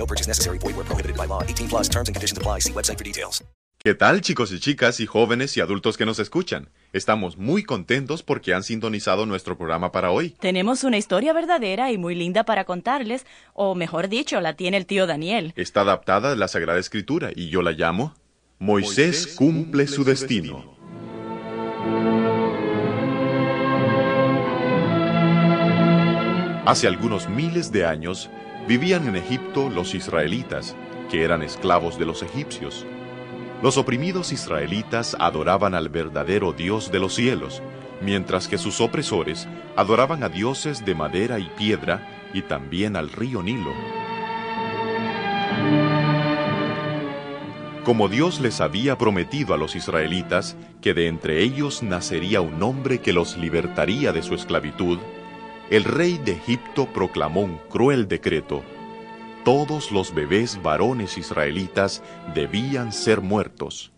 No purchase necessary. Void where prohibited by law. 18 plus terms and conditions apply. See website for details. ¿Qué tal chicos y chicas y jóvenes y adultos que nos escuchan? Estamos muy contentos porque han sintonizado nuestro programa para hoy. Tenemos una historia verdadera y muy linda para contarles, o mejor dicho, la tiene el tío Daniel. Está adaptada de la Sagrada Escritura y yo la llamo Moisés cumple su destino. Hace algunos miles de años vivían en Egipto los israelitas, que eran esclavos de los egipcios. Los oprimidos israelitas adoraban al verdadero Dios de los cielos, mientras que sus opresores adoraban a dioses de madera y piedra y también al río Nilo. Como Dios les había prometido a los israelitas que de entre ellos nacería un hombre que los libertaría de su esclavitud, el rey de Egipto proclamó un cruel decreto. Todos los bebés varones israelitas debían ser muertos.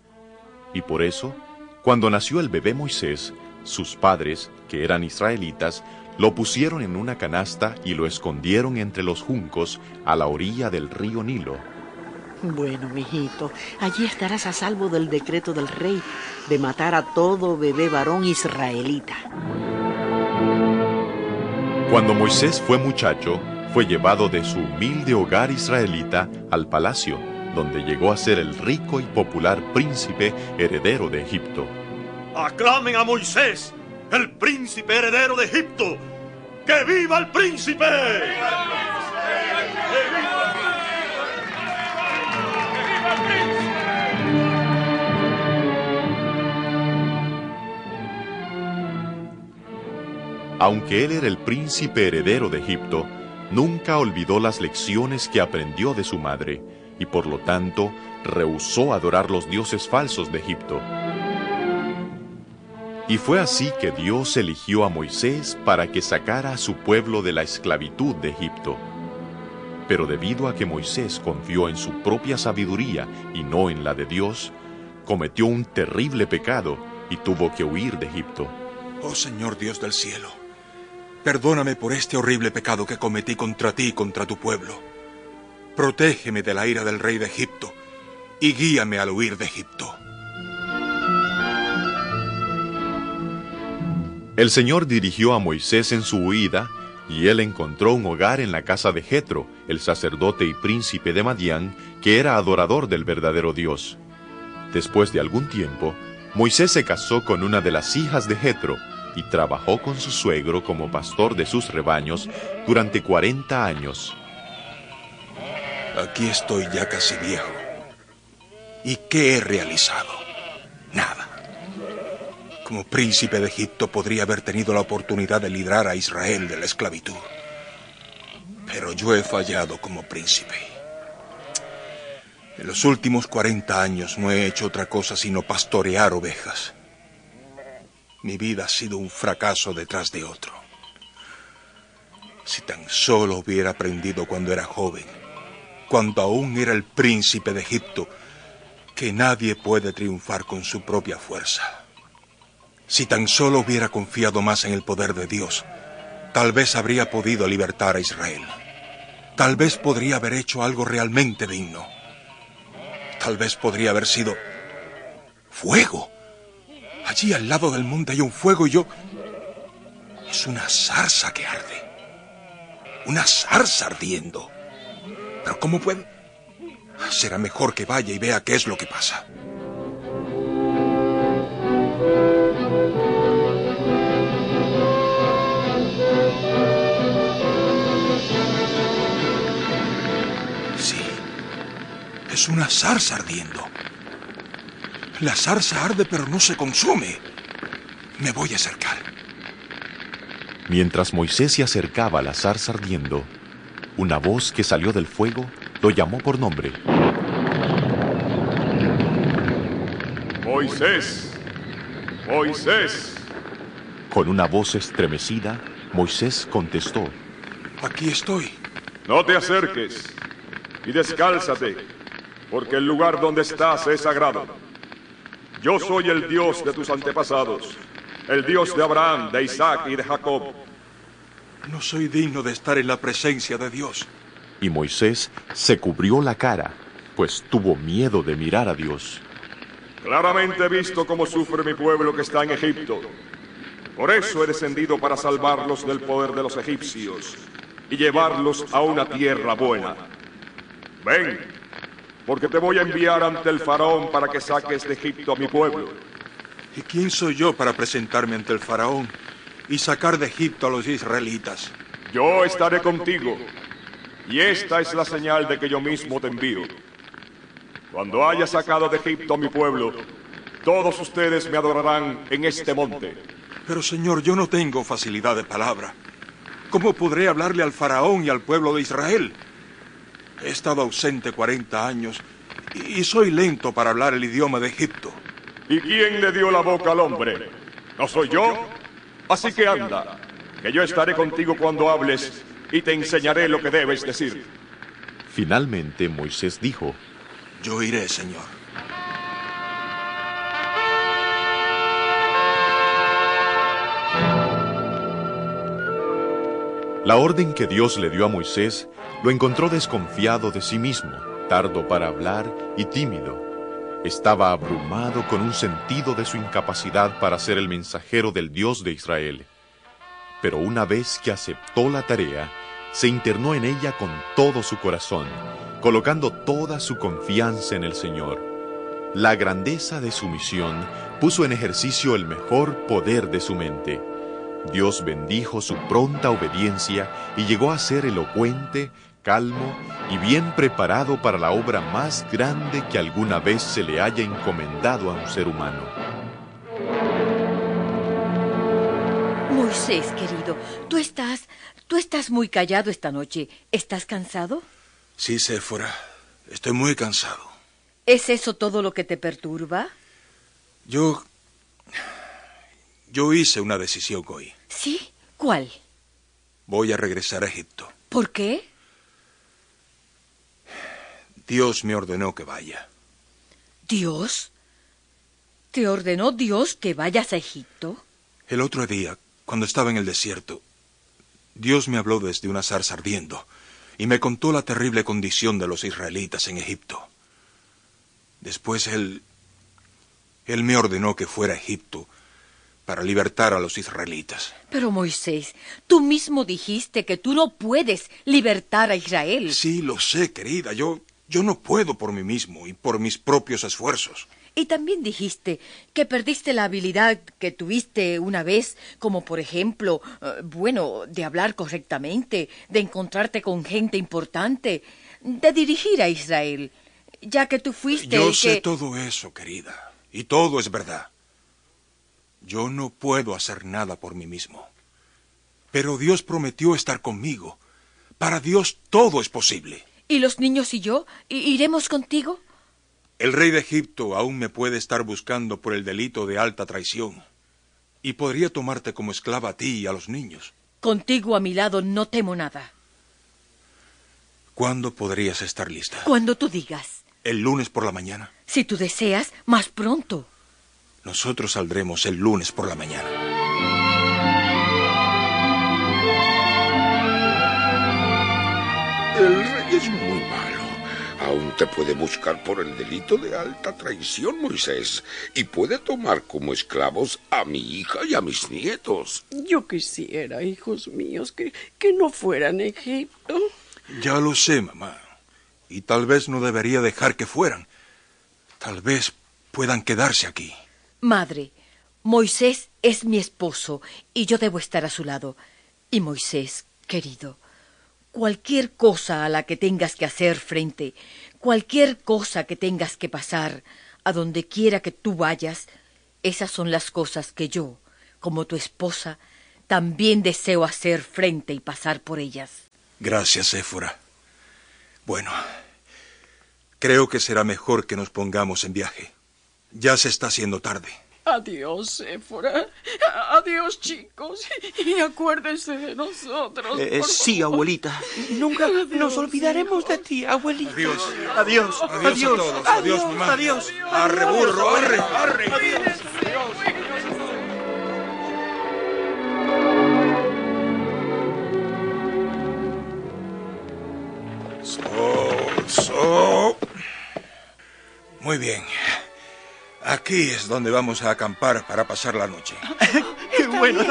Y por eso, cuando nació el bebé Moisés, sus padres, que eran israelitas, lo pusieron en una canasta y lo escondieron entre los juncos a la orilla del río Nilo. Bueno, mijito, allí estarás a salvo del decreto del rey de matar a todo bebé varón israelita. Cuando Moisés fue muchacho, fue llevado de su humilde hogar israelita al palacio, donde llegó a ser el rico y popular príncipe heredero de Egipto. Aclamen a Moisés, el príncipe heredero de Egipto. ¡Que viva el príncipe! Aunque él era el príncipe heredero de Egipto, nunca olvidó las lecciones que aprendió de su madre y por lo tanto rehusó adorar los dioses falsos de Egipto. Y fue así que Dios eligió a Moisés para que sacara a su pueblo de la esclavitud de Egipto. Pero debido a que Moisés confió en su propia sabiduría y no en la de Dios, cometió un terrible pecado y tuvo que huir de Egipto. Oh Señor Dios del cielo, perdóname por este horrible pecado que cometí contra ti y contra tu pueblo. Protégeme de la ira del rey de Egipto y guíame al huir de Egipto. El Señor dirigió a Moisés en su huida, y él encontró un hogar en la casa de Jetro, el sacerdote y príncipe de Madián, que era adorador del verdadero Dios. Después de algún tiempo, Moisés se casó con una de las hijas de Jetro y trabajó con su suegro como pastor de sus rebaños durante 40 años. Aquí estoy ya casi viejo. ¿Y qué he realizado? Nada. Como príncipe de Egipto podría haber tenido la oportunidad de librar a Israel de la esclavitud. Pero yo he fallado como príncipe. En los últimos 40 años no he hecho otra cosa sino pastorear ovejas. Mi vida ha sido un fracaso detrás de otro. Si tan solo hubiera aprendido cuando era joven, cuando aún era el príncipe de Egipto, que nadie puede triunfar con su propia fuerza. Si tan solo hubiera confiado más en el poder de Dios, tal vez habría podido libertar a Israel. Tal vez podría haber hecho algo realmente digno. Tal vez podría haber sido fuego. Allí al lado del monte hay un fuego y yo... Es una zarza que arde. Una zarza ardiendo. Pero ¿cómo puede? Será mejor que vaya y vea qué es lo que pasa. Sí, es una zarza ardiendo. La zarza arde pero no se consume. Me voy a acercar. Mientras Moisés se acercaba a la zarza ardiendo, una voz que salió del fuego lo llamó por nombre. Moisés, Moisés. Con una voz estremecida, Moisés contestó. Aquí estoy. No te acerques y descálzate, porque el lugar donde estás es sagrado. Yo soy el Dios de tus antepasados, el Dios de Abraham, de Isaac y de Jacob. No soy digno de estar en la presencia de Dios. Y Moisés se cubrió la cara, pues tuvo miedo de mirar a Dios. Claramente he visto cómo sufre mi pueblo que está en Egipto. Por eso he descendido para salvarlos del poder de los egipcios y llevarlos a una tierra buena. Ven, porque te voy a enviar ante el faraón para que saques de Egipto a mi pueblo. ¿Y quién soy yo para presentarme ante el faraón y sacar de Egipto a los israelitas? Yo estaré contigo, y esta es la señal de que yo mismo te envío. Cuando haya sacado de Egipto a mi pueblo, todos ustedes me adorarán en este monte. Pero Señor, yo no tengo facilidad de palabra. ¿Cómo podré hablarle al faraón y al pueblo de Israel? He estado ausente 40 años y soy lento para hablar el idioma de Egipto. ¿Y quién le dio la boca al hombre? ¿No soy yo? Así que anda, que yo estaré contigo cuando hables y te enseñaré lo que debes decir. Finalmente Moisés dijo, Yo iré, Señor. La orden que Dios le dio a Moisés lo encontró desconfiado de sí mismo, tardo para hablar y tímido. Estaba abrumado con un sentido de su incapacidad para ser el mensajero del Dios de Israel. Pero una vez que aceptó la tarea, se internó en ella con todo su corazón, colocando toda su confianza en el Señor. La grandeza de su misión puso en ejercicio el mejor poder de su mente. Dios bendijo su pronta obediencia y llegó a ser elocuente, calmo y bien preparado para la obra más grande que alguna vez se le haya encomendado a un ser humano. Moisés, querido, tú estás, tú estás muy callado esta noche. ¿Estás cansado? Sí, Séfora. Estoy muy cansado. ¿Es eso todo lo que te perturba? Yo... Yo hice una decisión hoy. ¿Sí? ¿Cuál? Voy a regresar a Egipto. ¿Por qué? Dios me ordenó que vaya. ¿Dios? ¿Te ordenó Dios que vayas a Egipto? El otro día, cuando estaba en el desierto, Dios me habló desde una zarza ardiendo y me contó la terrible condición de los israelitas en Egipto. Después Él... Él me ordenó que fuera a Egipto para libertar a los israelitas. Pero Moisés, tú mismo dijiste que tú no puedes libertar a Israel. Sí, lo sé, querida. Yo, yo no puedo por mí mismo y por mis propios esfuerzos. Y también dijiste que perdiste la habilidad que tuviste una vez, como por ejemplo, eh, bueno, de hablar correctamente, de encontrarte con gente importante, de dirigir a Israel, ya que tú fuiste Yo el sé que... todo eso, querida, y todo es verdad. Yo no puedo hacer nada por mí mismo. Pero Dios prometió estar conmigo. Para Dios todo es posible. ¿Y los niños y yo? ¿I- ¿Iremos contigo? El rey de Egipto aún me puede estar buscando por el delito de alta traición. Y podría tomarte como esclava a ti y a los niños. Contigo a mi lado no temo nada. ¿Cuándo podrías estar lista? Cuando tú digas. ¿El lunes por la mañana? Si tú deseas, más pronto. Nosotros saldremos el lunes por la mañana. El rey es muy malo. Aún te puede buscar por el delito de alta traición, Moisés, y puede tomar como esclavos a mi hija y a mis nietos. Yo quisiera, hijos míos, que, que no fueran a Egipto. Ya lo sé, mamá. Y tal vez no debería dejar que fueran. Tal vez puedan quedarse aquí. Madre, Moisés es mi esposo y yo debo estar a su lado. Y Moisés, querido, cualquier cosa a la que tengas que hacer frente, cualquier cosa que tengas que pasar, a donde quiera que tú vayas, esas son las cosas que yo, como tu esposa, también deseo hacer frente y pasar por ellas. Gracias, Éfora. Bueno, creo que será mejor que nos pongamos en viaje. Ya se está haciendo tarde. Adiós, Éfora. Adiós, chicos. Y acuérdense de nosotros. Eh, por sí, favor. abuelita. Nunca nos olvidaremos de ti, abuelita. Adiós. Adiós. Adiós a todos. Adiós, mamá. Adiós. Arre, burro, arre, arre. So, so. Muy bien. Aquí es donde vamos a acampar para pasar la noche. Qué bueno.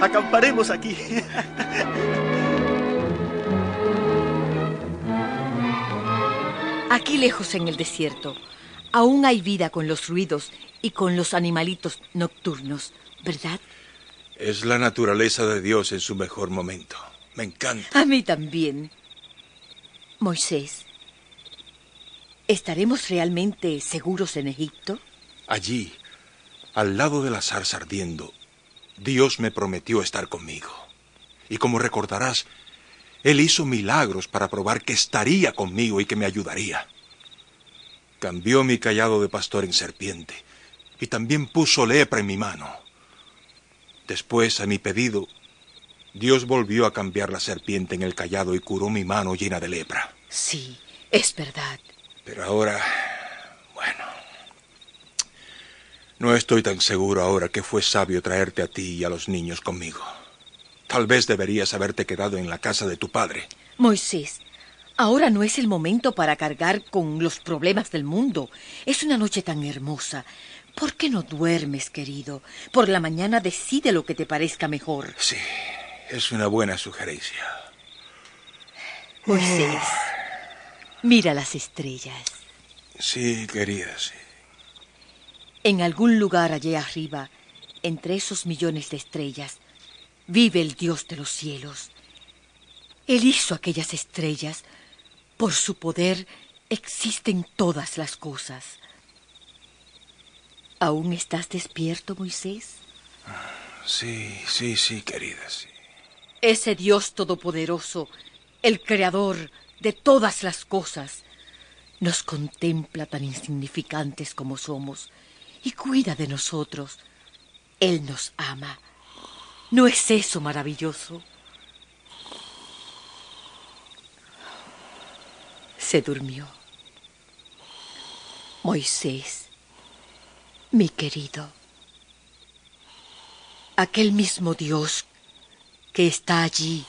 Acamparemos aquí. Aquí lejos en el desierto, aún hay vida con los ruidos y con los animalitos nocturnos, ¿verdad? Es la naturaleza de Dios en su mejor momento. Me encanta. A mí también. Moisés, ¿estaremos realmente seguros en Egipto? Allí, al lado de la zarza ardiendo, Dios me prometió estar conmigo. Y como recordarás, Él hizo milagros para probar que estaría conmigo y que me ayudaría. Cambió mi callado de pastor en serpiente y también puso lepra en mi mano. Después, a mi pedido, Dios volvió a cambiar la serpiente en el callado y curó mi mano llena de lepra. Sí, es verdad. Pero ahora, bueno, no estoy tan seguro ahora que fue sabio traerte a ti y a los niños conmigo. Tal vez deberías haberte quedado en la casa de tu padre. Moisés, ahora no es el momento para cargar con los problemas del mundo. Es una noche tan hermosa. ¿Por qué no duermes, querido? Por la mañana decide lo que te parezca mejor. Sí, es una buena sugerencia. Moisés, mira las estrellas. Sí, querida, sí. En algún lugar allá arriba, entre esos millones de estrellas, vive el Dios de los cielos. Él hizo aquellas estrellas. Por su poder existen todas las cosas. ¿Aún estás despierto, Moisés? Sí, sí, sí, querida, sí. Ese Dios todopoderoso, el creador de todas las cosas, nos contempla tan insignificantes como somos y cuida de nosotros. Él nos ama. ¿No es eso maravilloso? Se durmió. Moisés, mi querido, aquel mismo Dios que está allí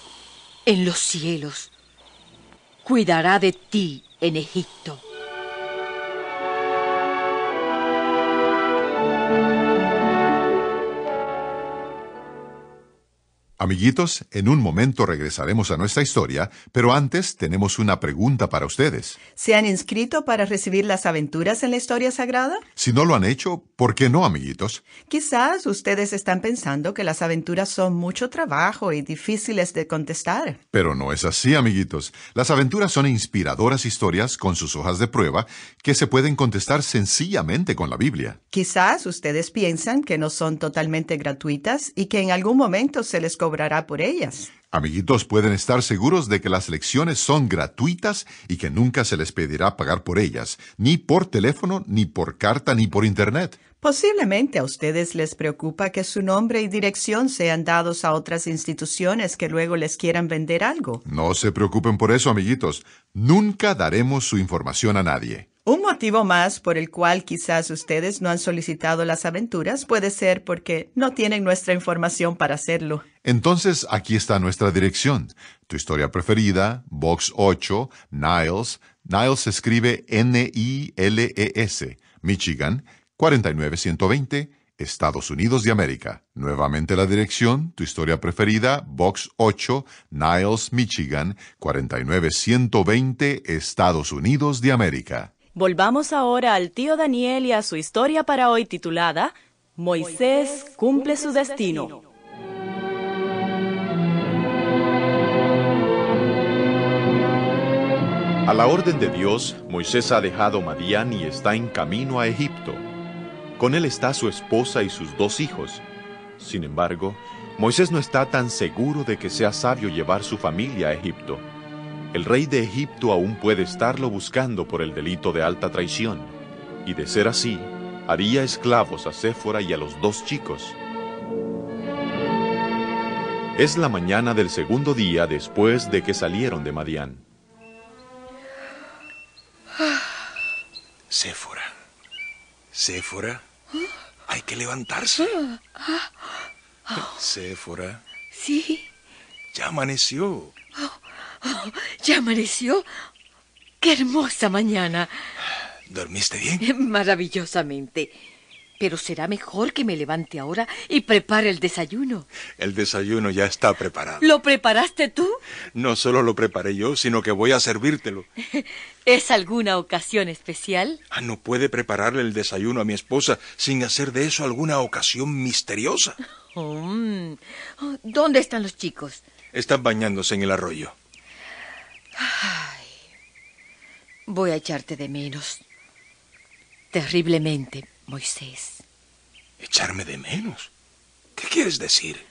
en los cielos, cuidará de ti en Egipto. Amiguitos, en un momento regresaremos a nuestra historia, pero antes tenemos una pregunta para ustedes. ¿Se han inscrito para recibir las aventuras en la historia sagrada? Si no lo han hecho, ¿por qué no, amiguitos? Quizás ustedes están pensando que las aventuras son mucho trabajo y difíciles de contestar. Pero no es así, amiguitos. Las aventuras son inspiradoras historias con sus hojas de prueba que se pueden contestar sencillamente con la Biblia. Quizás ustedes piensan que no son totalmente gratuitas y que en algún momento se les cobrará por ellas. Amiguitos, pueden estar seguros de que las lecciones son gratuitas y que nunca se les pedirá pagar por ellas, ni por teléfono, ni por carta, ni por Internet. Posiblemente a ustedes les preocupa que su nombre y dirección sean dados a otras instituciones que luego les quieran vender algo. No se preocupen por eso, amiguitos. Nunca daremos su información a nadie. Un motivo más por el cual quizás ustedes no han solicitado las aventuras puede ser porque no tienen nuestra información para hacerlo. Entonces, aquí está nuestra dirección. Tu historia preferida, Box 8, Niles. Niles escribe N-I-L-E-S, Michigan, 49120, Estados Unidos de América. Nuevamente la dirección, tu historia preferida, Box 8, Niles, Michigan, 49120, Estados Unidos de América. Volvamos ahora al tío Daniel y a su historia para hoy titulada Moisés cumple su destino. A la orden de Dios, Moisés ha dejado Madián y está en camino a Egipto. Con él está su esposa y sus dos hijos. Sin embargo, Moisés no está tan seguro de que sea sabio llevar su familia a Egipto. El rey de Egipto aún puede estarlo buscando por el delito de alta traición, y de ser así, haría esclavos a Séfora y a los dos chicos. Es la mañana del segundo día después de que salieron de Madián. Séfora. Séfora. Hay que levantarse. Séfora. Sí. Ya amaneció. Oh, ¿Ya amaneció? ¡Qué hermosa mañana! ¿Dormiste bien? Maravillosamente. Pero será mejor que me levante ahora y prepare el desayuno. El desayuno ya está preparado. ¿Lo preparaste tú? No solo lo preparé yo, sino que voy a servírtelo. ¿Es alguna ocasión especial? Ah, no puede prepararle el desayuno a mi esposa sin hacer de eso alguna ocasión misteriosa. Mm. Oh, ¿Dónde están los chicos? Están bañándose en el arroyo. Ay, voy a echarte de menos. Terriblemente, Moisés. ¿Echarme de menos? ¿Qué quieres decir?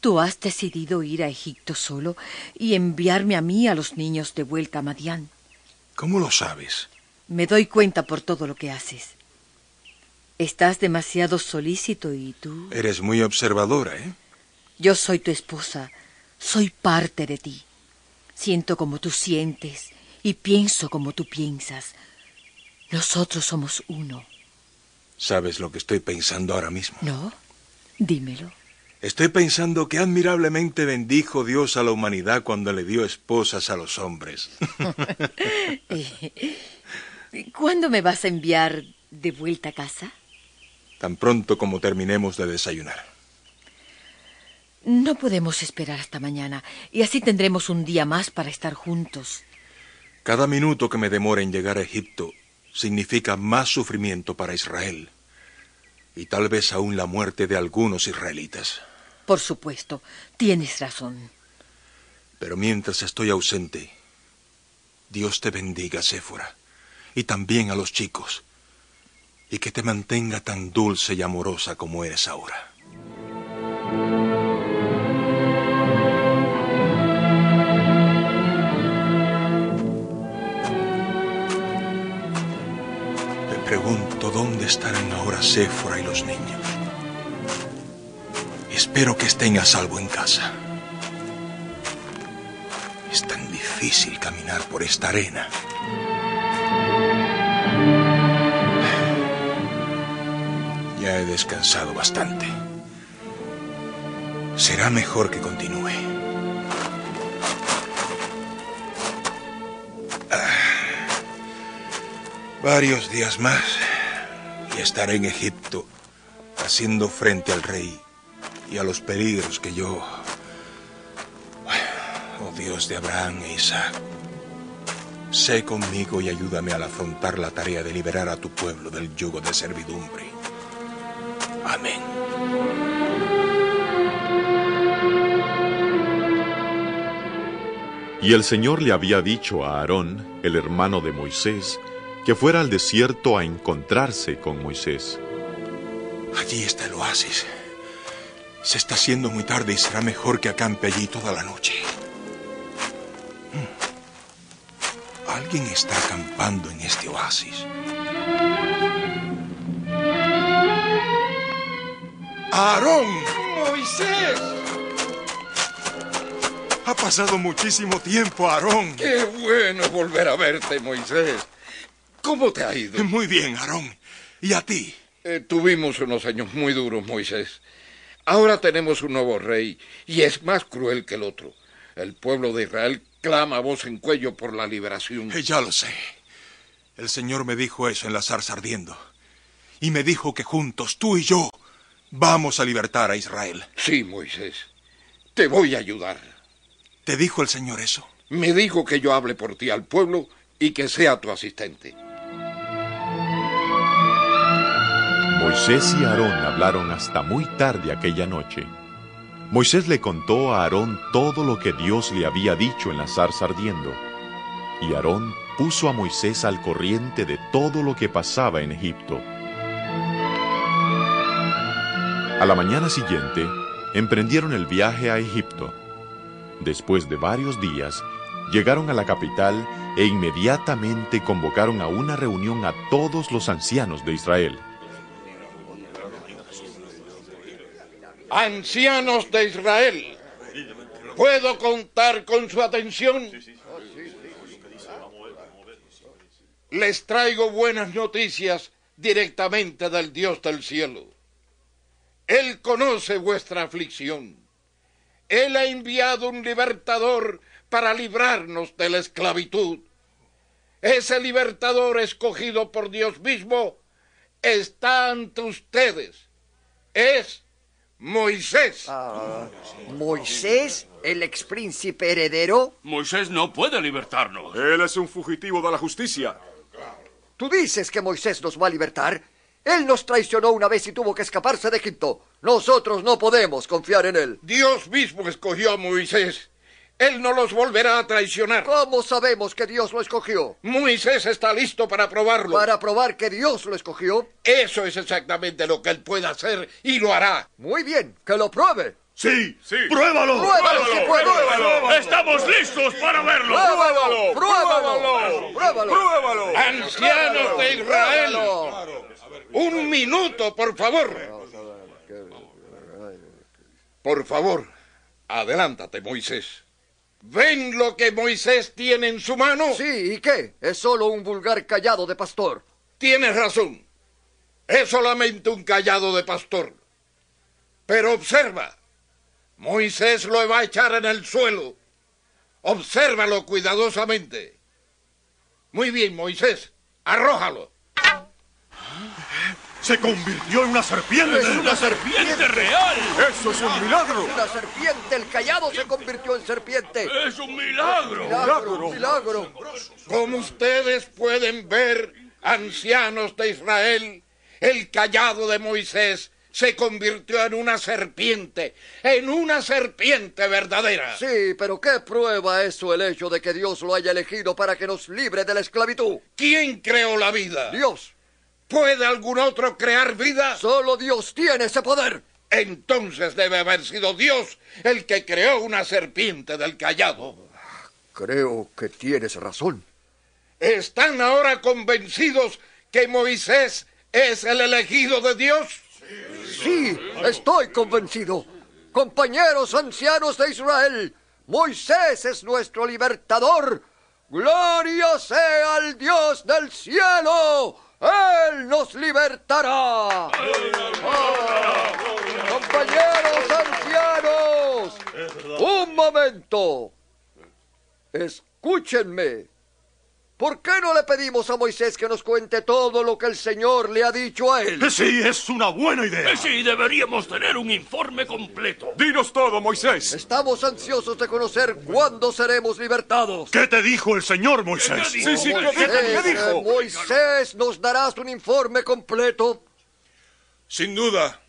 Tú has decidido ir a Egipto solo y enviarme a mí a los niños de vuelta a Madián. ¿Cómo lo sabes? Me doy cuenta por todo lo que haces. Estás demasiado solícito y tú... Eres muy observadora, ¿eh? Yo soy tu esposa. Soy parte de ti. Siento como tú sientes y pienso como tú piensas. Nosotros somos uno. ¿Sabes lo que estoy pensando ahora mismo? No, dímelo. Estoy pensando que admirablemente bendijo Dios a la humanidad cuando le dio esposas a los hombres. ¿Cuándo me vas a enviar de vuelta a casa? Tan pronto como terminemos de desayunar. No podemos esperar hasta mañana, y así tendremos un día más para estar juntos. Cada minuto que me demore en llegar a Egipto significa más sufrimiento para Israel, y tal vez aún la muerte de algunos israelitas. Por supuesto, tienes razón. Pero mientras estoy ausente, Dios te bendiga, Séfora, y también a los chicos, y que te mantenga tan dulce y amorosa como eres ahora. Pregunto dónde estarán ahora Séfora y los niños. Espero que estén a salvo en casa. Es tan difícil caminar por esta arena. Ya he descansado bastante. Será mejor que continúe. Varios días más y estaré en Egipto haciendo frente al rey y a los peligros que yo, oh Dios de Abraham e Isaac, sé conmigo y ayúdame al afrontar la tarea de liberar a tu pueblo del yugo de servidumbre. Amén. Y el Señor le había dicho a Aarón, el hermano de Moisés, que fuera al desierto a encontrarse con Moisés. Allí está el oasis. Se está haciendo muy tarde y será mejor que acampe allí toda la noche. Hmm. Alguien está acampando en este oasis. ¡Aarón! ¡Moisés! Ha pasado muchísimo tiempo, Aarón. Qué bueno volver a verte, Moisés. ¿Cómo te ha ido? Muy bien, Aarón. ¿Y a ti? Eh, tuvimos unos años muy duros, Moisés. Ahora tenemos un nuevo rey y es más cruel que el otro. El pueblo de Israel clama a voz en cuello por la liberación. Eh, ya lo sé. El Señor me dijo eso en la zarza ardiendo. Y me dijo que juntos, tú y yo, Vamos a libertar a Israel. Sí, Moisés. Te voy a ayudar. ¿Te dijo el Señor eso? Me dijo que yo hable por ti al pueblo y que sea tu asistente. Moisés y Aarón hablaron hasta muy tarde aquella noche. Moisés le contó a Aarón todo lo que Dios le había dicho en la zarza ardiendo. Y Aarón puso a Moisés al corriente de todo lo que pasaba en Egipto. A la mañana siguiente, emprendieron el viaje a Egipto. Después de varios días, llegaron a la capital e inmediatamente convocaron a una reunión a todos los ancianos de Israel. Ancianos de Israel, ¿puedo contar con su atención? Les traigo buenas noticias directamente del Dios del cielo. Él conoce vuestra aflicción. Él ha enviado un libertador para librarnos de la esclavitud. Ese libertador escogido por Dios mismo está ante ustedes. Es Moisés. Ah, ¿Moisés, el expríncipe heredero? Moisés no puede libertarnos. Él es un fugitivo de la justicia. ¿Tú dices que Moisés nos va a libertar? Él nos traicionó una vez y tuvo que escaparse de Egipto. Nosotros no podemos confiar en él. Dios mismo escogió a Moisés. Él no los volverá a traicionar. ¿Cómo sabemos que Dios lo escogió? Moisés está listo para probarlo. ¿Para probar que Dios lo escogió? Eso es exactamente lo que él puede hacer y lo hará. Muy bien, que lo pruebe. Sí, sí. ¡Pruébalo! ¡Pruébalo, si puede! ¡Pruébalo! ¡Estamos listos para verlo! ¡Pruébalo! ¡Pruébalo! ¡Pruébalo! ¡Pruébalo! Ancianos de Israel, un minuto, por favor. Por favor, adelántate, Moisés. ¿Ven lo que Moisés tiene en su mano? Sí, ¿y qué? Es solo un vulgar callado de pastor. Tienes razón. Es solamente un callado de pastor. Pero observa. Moisés lo va a echar en el suelo. Obsérvalo cuidadosamente. Muy bien, Moisés. Arrójalo. Se convirtió en una serpiente. ¡Es una serpiente real! ¡Eso es un milagro! Una serpiente, el callado se convirtió en serpiente. ¡Es un milagro! Milagro, milagro. Como ustedes pueden ver, ancianos de Israel, el callado de Moisés se convirtió en una serpiente, en una serpiente verdadera. Sí, pero ¿qué prueba eso el hecho de que Dios lo haya elegido para que nos libre de la esclavitud? ¿Quién creó la vida? Dios. ¿Puede algún otro crear vida? Solo Dios tiene ese poder. Entonces debe haber sido Dios el que creó una serpiente del callado. Creo que tienes razón. ¿Están ahora convencidos que Moisés es el elegido de Dios? Sí, estoy convencido. Compañeros ancianos de Israel, Moisés es nuestro libertador. Gloria sea al Dios del cielo. Él nos libertará. Compañeros ancianos, un momento. Escúchenme. ¿Por qué no le pedimos a Moisés que nos cuente todo lo que el Señor le ha dicho a él? Sí, es una buena idea. Sí, deberíamos tener un informe completo. Dinos todo, Moisés. Estamos ansiosos de conocer cuándo seremos libertados. ¿Qué te dijo el Señor, Moisés? ¿Qué dijo? Sí, sí, ¿qué, Moisés, qué- qué dijo? eh, Moisés, ¿nos darás un informe completo? Sin duda.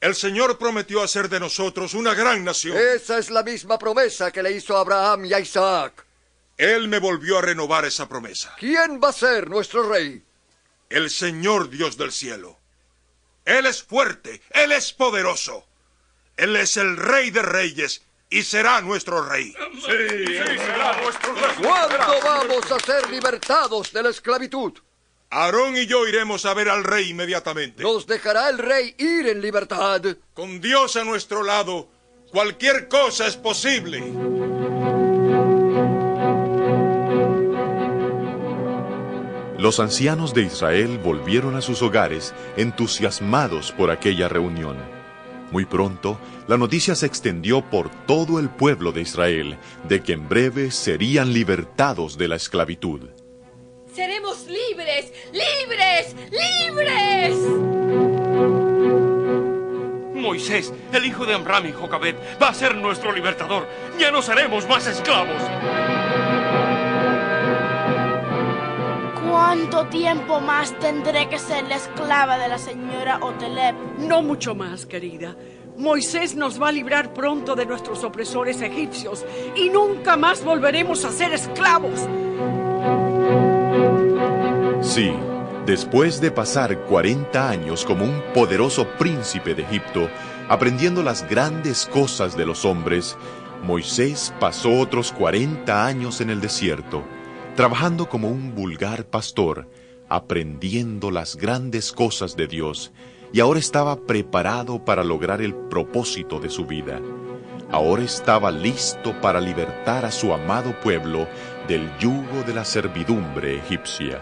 El Señor prometió hacer de nosotros una gran nación. Esa es la misma promesa que le hizo a Abraham y a Isaac. Él me volvió a renovar esa promesa. ¿Quién va a ser nuestro rey? El Señor Dios del cielo. Él es fuerte, Él es poderoso. Él es el Rey de Reyes y será nuestro Rey. Sí, será nuestro rey. ¿Cuándo vamos a ser libertados de la esclavitud? Aarón y yo iremos a ver al Rey inmediatamente. ¿Nos dejará el rey ir en libertad? Con Dios a nuestro lado, cualquier cosa es posible. Los ancianos de Israel volvieron a sus hogares entusiasmados por aquella reunión. Muy pronto, la noticia se extendió por todo el pueblo de Israel de que en breve serían libertados de la esclavitud. Seremos libres, libres, libres. Moisés, el hijo de Amram y Jocabet, va a ser nuestro libertador. Ya no seremos más esclavos. ¿Cuánto tiempo más tendré que ser la esclava de la señora Otelep? No mucho más, querida. Moisés nos va a librar pronto de nuestros opresores egipcios y nunca más volveremos a ser esclavos. Sí, después de pasar 40 años como un poderoso príncipe de Egipto, aprendiendo las grandes cosas de los hombres, Moisés pasó otros 40 años en el desierto, trabajando como un vulgar pastor, aprendiendo las grandes cosas de Dios, y ahora estaba preparado para lograr el propósito de su vida. Ahora estaba listo para libertar a su amado pueblo del yugo de la servidumbre egipcia.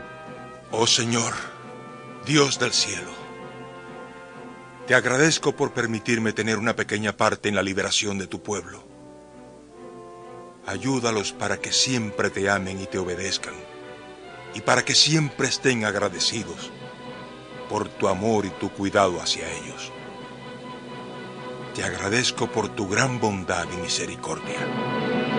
Oh Señor, Dios del cielo, te agradezco por permitirme tener una pequeña parte en la liberación de tu pueblo. Ayúdalos para que siempre te amen y te obedezcan, y para que siempre estén agradecidos por tu amor y tu cuidado hacia ellos. Te agradezco por tu gran bondad y misericordia.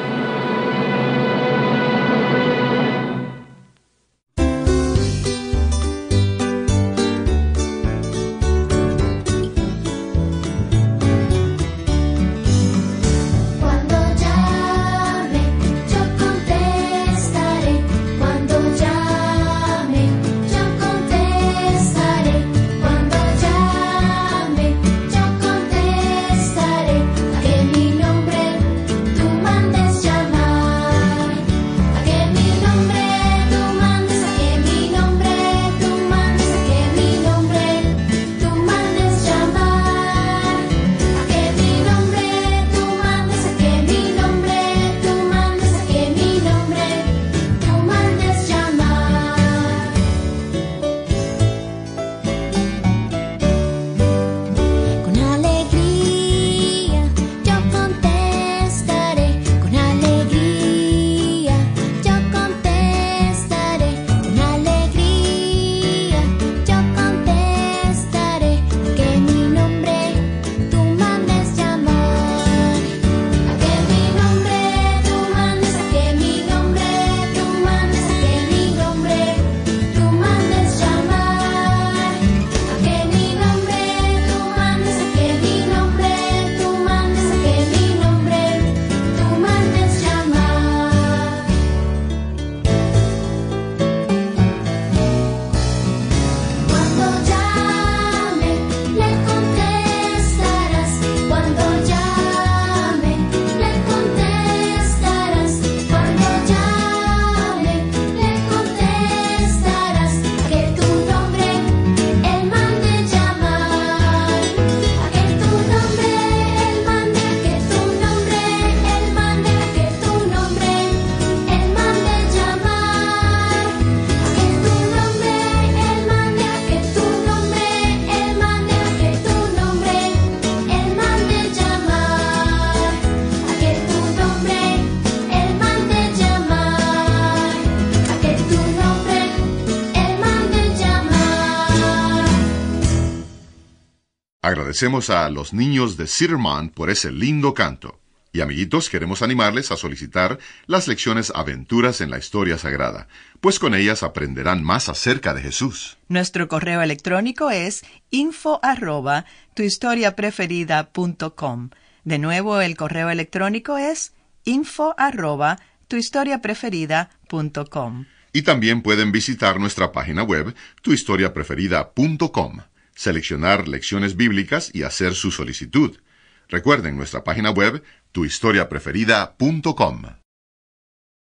Agradecemos a los niños de Sirman por ese lindo canto. Y amiguitos, queremos animarles a solicitar las lecciones Aventuras en la Historia Sagrada, pues con ellas aprenderán más acerca de Jesús. Nuestro correo electrónico es info arroba tuhistoriapreferida.com. De nuevo, el correo electrónico es info arroba tuhistoriapreferida.com. Y también pueden visitar nuestra página web, tuhistoriapreferida.com, seleccionar lecciones bíblicas y hacer su solicitud. Recuerden nuestra página web, tuhistoriapreferida.com.